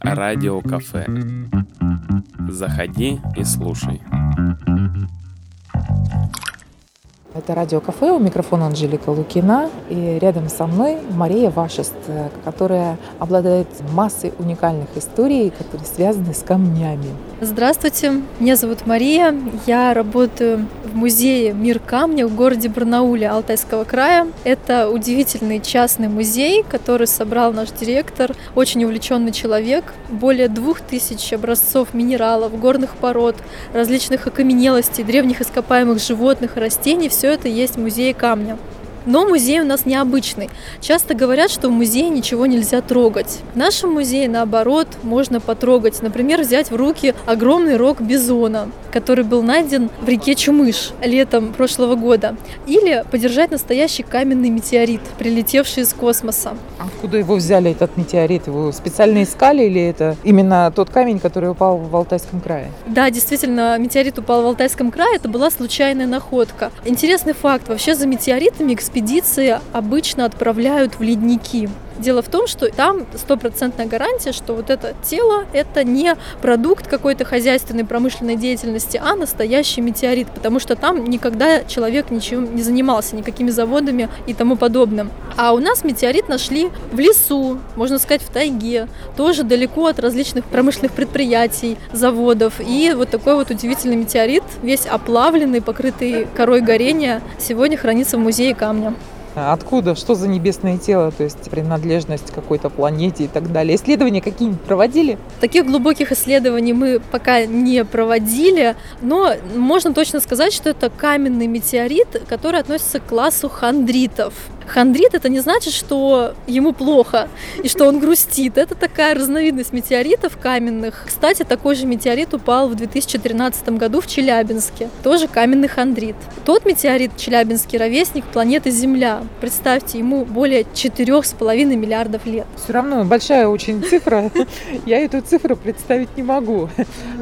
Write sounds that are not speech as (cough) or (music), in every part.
Радио кафе. Заходи и слушай. Это радиокафе, у микрофона Анжелика Лукина. И рядом со мной Мария Вашест, которая обладает массой уникальных историй, которые связаны с камнями. Здравствуйте, меня зовут Мария. Я работаю в музее «Мир камня» в городе Барнауле Алтайского края. Это удивительный частный музей, который собрал наш директор, очень увлеченный человек. Более двух тысяч образцов минералов, горных пород, различных окаменелостей, древних ископаемых животных и растений. Все это есть в музее камня. Но музей у нас необычный. Часто говорят, что в музее ничего нельзя трогать. В нашем музее, наоборот, можно потрогать. Например, взять в руки огромный рог бизона, который был найден в реке Чумыш летом прошлого года. Или подержать настоящий каменный метеорит, прилетевший из космоса. Откуда его взяли, этот метеорит? Его специально искали или это именно тот камень, который упал в Алтайском крае? Да, действительно, метеорит упал в Алтайском крае. Это была случайная находка. Интересный факт. Вообще за метеоритами эксперты экспедиции обычно отправляют в ледники. Дело в том, что там стопроцентная гарантия, что вот это тело – это не продукт какой-то хозяйственной промышленной деятельности, а настоящий метеорит, потому что там никогда человек ничем не занимался, никакими заводами и тому подобным. А у нас метеорит нашли в лесу, можно сказать, в тайге, тоже далеко от различных промышленных предприятий, заводов. И вот такой вот удивительный метеорит, весь оплавленный, покрытый корой горения, сегодня хранится в музее камня. Откуда, что за небесное тело, то есть принадлежность какой-то планете и так далее. Исследования какие-нибудь проводили? Таких глубоких исследований мы пока не проводили, но можно точно сказать, что это каменный метеорит, который относится к классу хондритов. Хандрит это не значит, что ему плохо и что он грустит. Это такая разновидность метеоритов каменных. Кстати, такой же метеорит упал в 2013 году в Челябинске. Тоже каменный хандрит. Тот метеорит Челябинский ровесник планеты Земля. Представьте, ему более 4,5 миллиардов лет. Все равно большая очень цифра. (laughs) Я эту цифру представить не могу.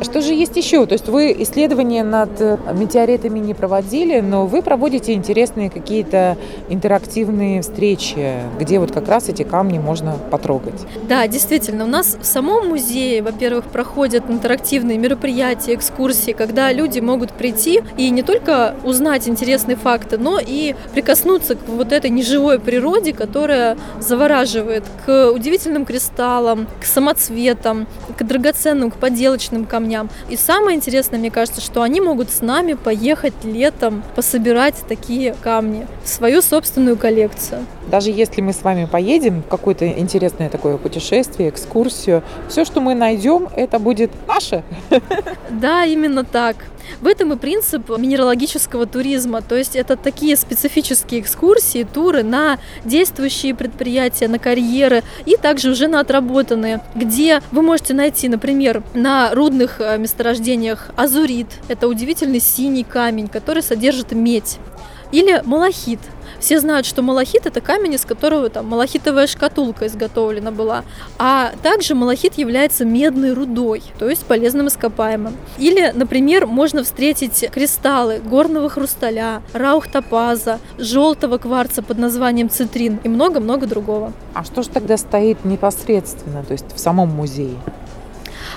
Что же есть еще? То есть вы исследования над метеоритами не проводили, но вы проводите интересные какие-то интерактивные интерактивные встречи, где вот как раз эти камни можно потрогать. Да, действительно, у нас в самом музее, во-первых, проходят интерактивные мероприятия, экскурсии, когда люди могут прийти и не только узнать интересные факты, но и прикоснуться к вот этой неживой природе, которая завораживает, к удивительным кристаллам, к самоцветам, к драгоценным, к поделочным камням. И самое интересное, мне кажется, что они могут с нами поехать летом пособирать такие камни в свою собственную коллекцию коллекцию. Даже если мы с вами поедем в какое-то интересное такое путешествие, экскурсию, все, что мы найдем, это будет наше. (laughs) Да, именно так. В этом и принцип минералогического туризма. То есть это такие специфические экскурсии, туры на действующие предприятия, на карьеры и также уже на отработанные, где вы можете найти, например, на рудных э, месторождениях азурит. Это удивительный синий камень, который содержит медь. Или малахит. Все знают, что малахит это камень, из которого там малахитовая шкатулка изготовлена была. А также малахит является медной рудой, то есть полезным ископаемым. Или, например, можно встретить кристаллы горного хрусталя, раухтопаза, желтого кварца под названием цитрин и много-много другого. А что же тогда стоит непосредственно, то есть в самом музее?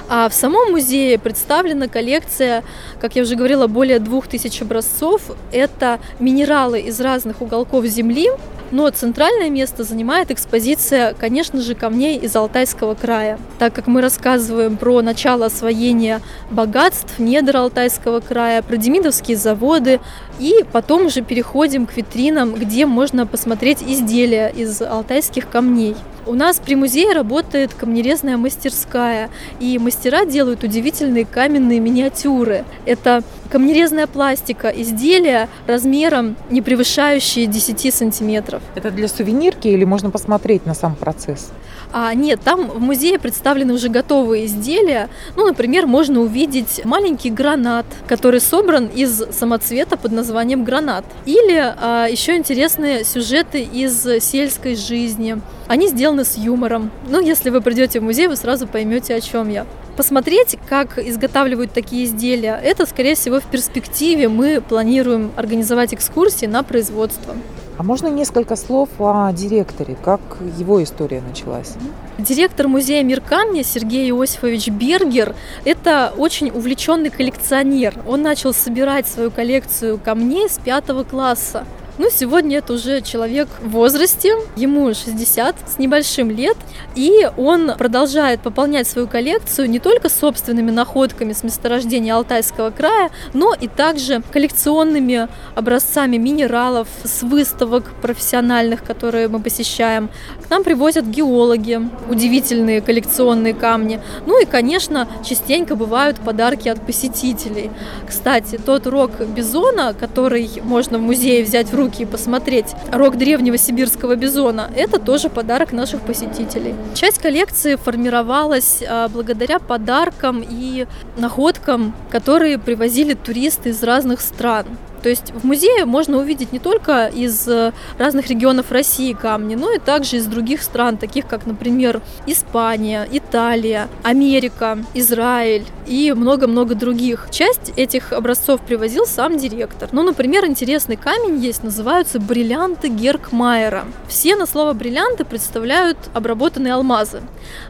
А в самом музее представлена коллекция, как я уже говорила, более двух тысяч образцов. Это минералы из разных уголков Земли, но центральное место занимает экспозиция, конечно же, камней из Алтайского края. Так как мы рассказываем про начало освоения богатств недр Алтайского края, про демидовские заводы, и потом уже переходим к витринам, где можно посмотреть изделия из алтайских камней. У нас при музее работает камнерезная мастерская, и мастера делают удивительные каменные миниатюры. Это камнерезная пластика, изделия размером не превышающие 10 сантиметров. Это для сувенирки или можно посмотреть на сам процесс? А, нет, там в музее представлены уже готовые изделия. Ну, например, можно увидеть маленький гранат, который собран из самоцвета под названием гранат. Или а, еще интересные сюжеты из сельской жизни. Они сделаны с юмором. Ну, если вы придете в музей, вы сразу поймете, о чем я. Посмотреть, как изготавливают такие изделия, это, скорее всего, в перспективе мы планируем организовать экскурсии на производство. А можно несколько слов о директоре? Как его история началась? Директор музея «Мир камня» Сергей Иосифович Бергер – это очень увлеченный коллекционер. Он начал собирать свою коллекцию камней с пятого класса. Ну, сегодня это уже человек в возрасте, ему 60 с небольшим лет, и он продолжает пополнять свою коллекцию не только собственными находками с месторождения Алтайского края, но и также коллекционными образцами минералов с выставок профессиональных, которые мы посещаем. К нам привозят геологи, удивительные коллекционные камни. Ну и, конечно, частенько бывают подарки от посетителей. Кстати, тот рог бизона, который можно в музее взять в руки, руки и посмотреть рог древнего сибирского бизона, это тоже подарок наших посетителей. Часть коллекции формировалась а, благодаря подаркам и находкам, которые привозили туристы из разных стран. То есть в музее можно увидеть не только из э, разных регионов России камни, но и также из других стран, таких как, например, Испания, Италия, Америка, Израиль и много-много других. Часть этих образцов привозил сам директор. Ну, например, интересный камень есть, называются бриллианты Геркмайера. Все на слово бриллианты представляют обработанные алмазы.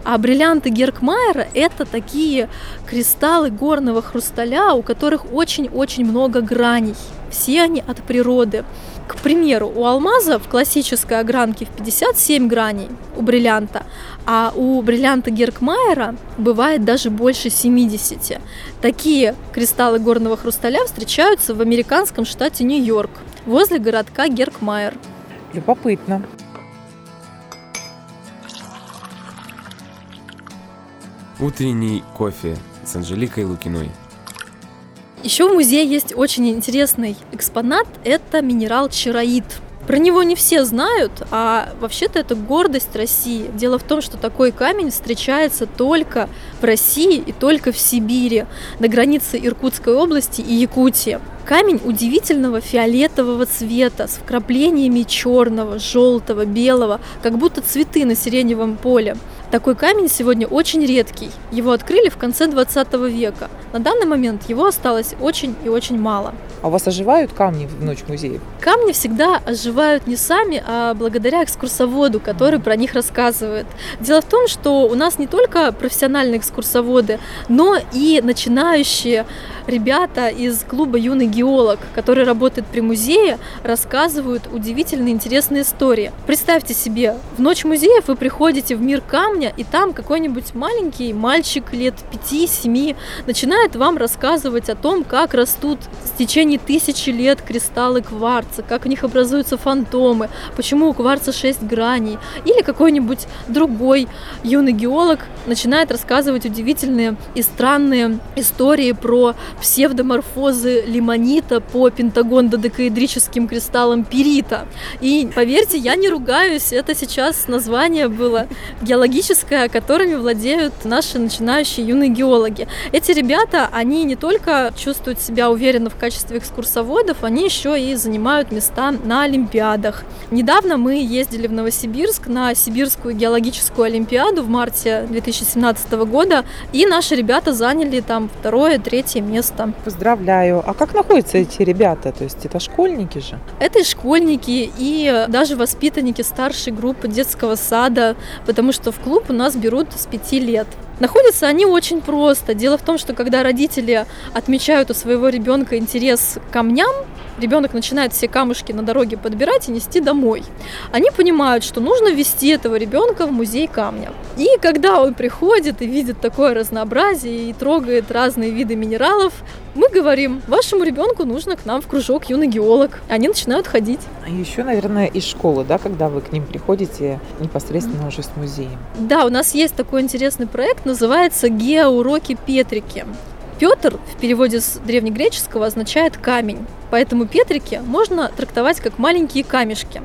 А бриллианты Геркмайера – это такие кристаллы горного хрусталя, у которых очень-очень много граней. Все они от природы. К примеру, у алмаза в классической огранке в 57 граней у бриллианта, а у бриллианта Геркмайера бывает даже больше 70. Такие кристаллы горного хрусталя встречаются в американском штате Нью-Йорк, возле городка Геркмайер. Любопытно. Утренний кофе с Анжеликой Лукиной. Еще в музее есть очень интересный экспонат – это минерал чароид. Про него не все знают, а вообще-то это гордость России. Дело в том, что такой камень встречается только в России и только в Сибири, на границе Иркутской области и Якутии. Камень удивительного фиолетового цвета с вкраплениями черного, желтого, белого, как будто цветы на сиреневом поле. Такой камень сегодня очень редкий. Его открыли в конце 20 века. На данный момент его осталось очень и очень мало. А у вас оживают камни в ночь музеев? Камни всегда оживают не сами, а благодаря экскурсоводу, который про них рассказывает. Дело в том, что у нас не только профессиональные экскурсоводы, но и начинающие ребята из клуба «Юный геолог», который работает при музее, рассказывают удивительные интересные истории. Представьте себе, в ночь музеев вы приходите в мир камня, и там какой-нибудь маленький мальчик лет 5-7 начинает вам рассказывать о том, как растут с течение тысячи лет кристаллы кварца, как в них образуются фантомы, почему у кварца 6 граней. Или какой-нибудь другой юный геолог начинает рассказывать удивительные и странные истории про псевдоморфозы лимонита по пентагон-додекаэдрическим кристаллам перита. И поверьте, я не ругаюсь, это сейчас название было геологическое, которыми владеют наши начинающие юные геологи. Эти ребята, они не только чувствуют себя уверенно в качестве экскурсоводов, они еще и занимают места на олимпиадах. Недавно мы ездили в Новосибирск на Сибирскую геологическую олимпиаду в марте 2017 года, и наши ребята заняли там второе, третье место. Поздравляю. А как находятся эти ребята? То есть это школьники же? Это и школьники, и даже воспитанники старшей группы детского сада, потому что в клуб у нас берут с пяти лет. Находятся они очень просто. Дело в том, что когда родители отмечают у своего ребенка интерес к камням, ребенок начинает все камушки на дороге подбирать и нести домой. Они понимают, что нужно ввести этого ребенка в музей камня. И когда он приходит и видит такое разнообразие и трогает разные виды минералов, мы говорим, вашему ребенку нужно к нам в кружок юный геолог. Они начинают ходить. А еще, наверное, из школы, да, когда вы к ним приходите непосредственно уже с музеем. Да, у нас есть такой интересный проект, называется «Геоуроки Петрики». Петр в переводе с древнегреческого означает камень. Поэтому петрики можно трактовать как маленькие камешки.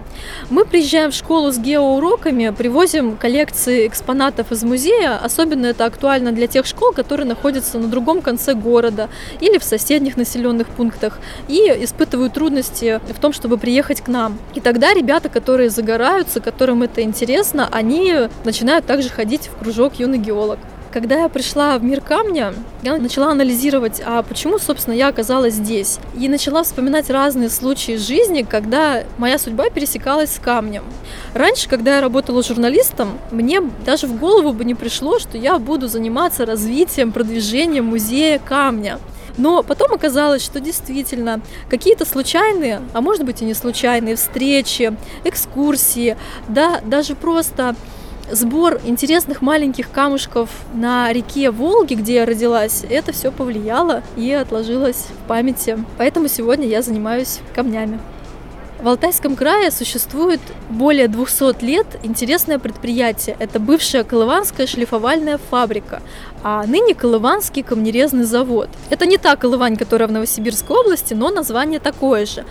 Мы приезжаем в школу с геоуроками, привозим коллекции экспонатов из музея. Особенно это актуально для тех школ, которые находятся на другом конце города или в соседних населенных пунктах и испытывают трудности в том, чтобы приехать к нам. И тогда ребята, которые загораются, которым это интересно, они начинают также ходить в кружок юный геолог. Когда я пришла в мир камня, я начала анализировать, а почему, собственно, я оказалась здесь. И начала вспоминать разные случаи жизни, когда моя судьба пересекалась с камнем. Раньше, когда я работала журналистом, мне даже в голову бы не пришло, что я буду заниматься развитием, продвижением музея камня. Но потом оказалось, что действительно какие-то случайные, а может быть и не случайные встречи, экскурсии, да, даже просто сбор интересных маленьких камушков на реке Волги, где я родилась, это все повлияло и отложилось в памяти. Поэтому сегодня я занимаюсь камнями. В Алтайском крае существует более 200 лет интересное предприятие. Это бывшая Колыванская шлифовальная фабрика, а ныне Колыванский камнерезный завод. Это не та Колывань, которая в Новосибирской области, но название такое же.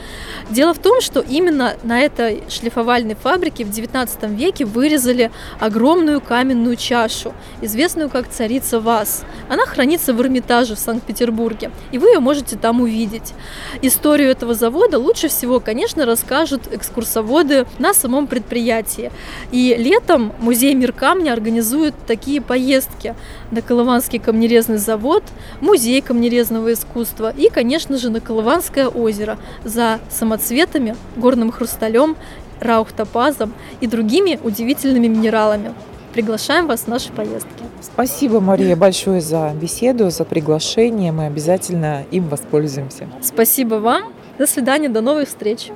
Дело в том, что именно на этой шлифовальной фабрике в XIX веке вырезали огромную каменную чашу, известную как царица Вас. Она хранится в Эрмитаже в Санкт-Петербурге, и вы ее можете там увидеть. Историю этого завода лучше всего, конечно, расскажут экскурсоводы на самом предприятии. И летом музей Мир камня организует такие поездки на Колыванский камнерезный завод, музей камнерезного искусства и, конечно же, на Колыванское озеро за самоцветами, горным хрусталем, раухтопазом и другими удивительными минералами. Приглашаем вас в наши поездки. Спасибо, Мария, большое за беседу, за приглашение. Мы обязательно им воспользуемся. Спасибо вам. До свидания, до новых встреч.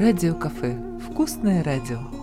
Радио кафе. Вкусное радио.